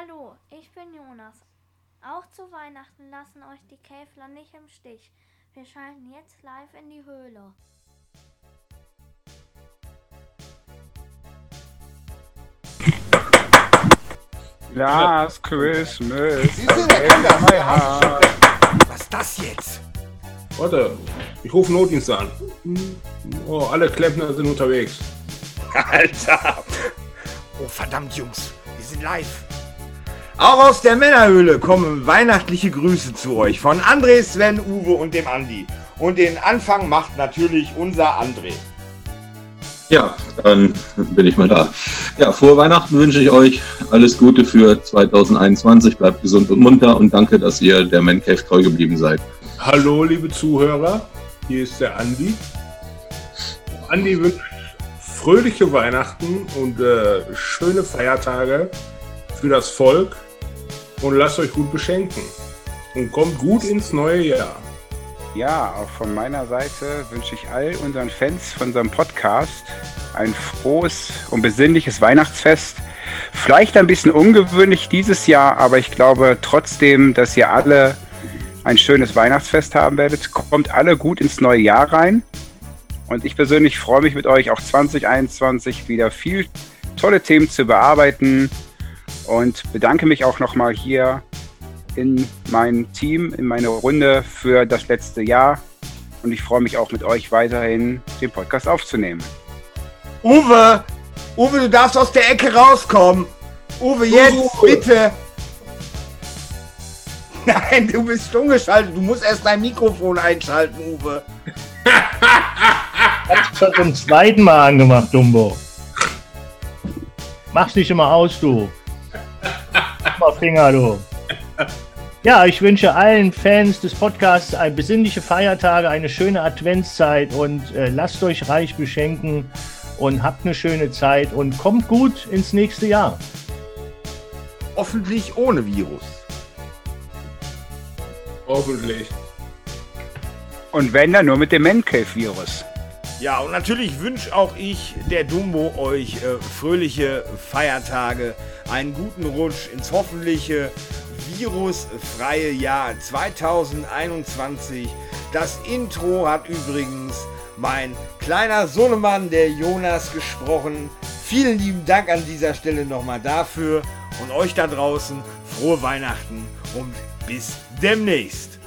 Hallo, ich bin Jonas. Auch zu Weihnachten lassen euch die Käfler nicht im Stich. Wir schalten jetzt live in die Höhle. Last Christmas. Was ist das jetzt? Warte, ich rufe Notdienst an. Oh, alle Klempner sind unterwegs. Alter! Oh, verdammt, Jungs. Wir sind live. Auch aus der Männerhöhle kommen weihnachtliche Grüße zu euch von André, Sven, Uwe und dem Andi. Und den Anfang macht natürlich unser André. Ja, dann bin ich mal da. Ja, frohe Weihnachten wünsche ich euch. Alles Gute für 2021. Bleibt gesund und munter und danke, dass ihr der Man Cave treu geblieben seid. Hallo, liebe Zuhörer. Hier ist der Andi. Andi wünscht fröhliche Weihnachten und äh, schöne Feiertage für das Volk und lasst euch gut beschenken. Und kommt gut ins neue Jahr. Ja, auch von meiner Seite wünsche ich all unseren Fans von unserem Podcast ein frohes und besinnliches Weihnachtsfest. Vielleicht ein bisschen ungewöhnlich dieses Jahr, aber ich glaube trotzdem, dass ihr alle ein schönes Weihnachtsfest haben werdet. Kommt alle gut ins neue Jahr rein. Und ich persönlich freue mich mit euch auch 2021 wieder viel tolle Themen zu bearbeiten und bedanke mich auch nochmal hier in mein Team, in meine Runde für das letzte Jahr. Und ich freue mich auch mit euch weiterhin den Podcast aufzunehmen. Uwe! Uwe, du darfst aus der Ecke rauskommen! Uwe, jetzt, Uwe. bitte! Nein, du bist stumm geschaltet. Du musst erst dein Mikrofon einschalten, Uwe. Hab's schon zum zweiten Mal angemacht, Dumbo. Mach's nicht immer aus, du. Finger, du. Ja, ich wünsche allen Fans des Podcasts ein besinnliche Feiertage, eine schöne Adventszeit und äh, lasst euch reich beschenken und habt eine schöne Zeit und kommt gut ins nächste Jahr. Hoffentlich ohne Virus. Hoffentlich. Und wenn dann nur mit dem Mancave-Virus. Ja, und natürlich wünsche auch ich, der Dumbo, euch äh, fröhliche Feiertage, einen guten Rutsch ins hoffentliche virusfreie Jahr 2021. Das Intro hat übrigens mein kleiner Sohnemann, der Jonas, gesprochen. Vielen lieben Dank an dieser Stelle nochmal dafür und euch da draußen frohe Weihnachten und bis demnächst.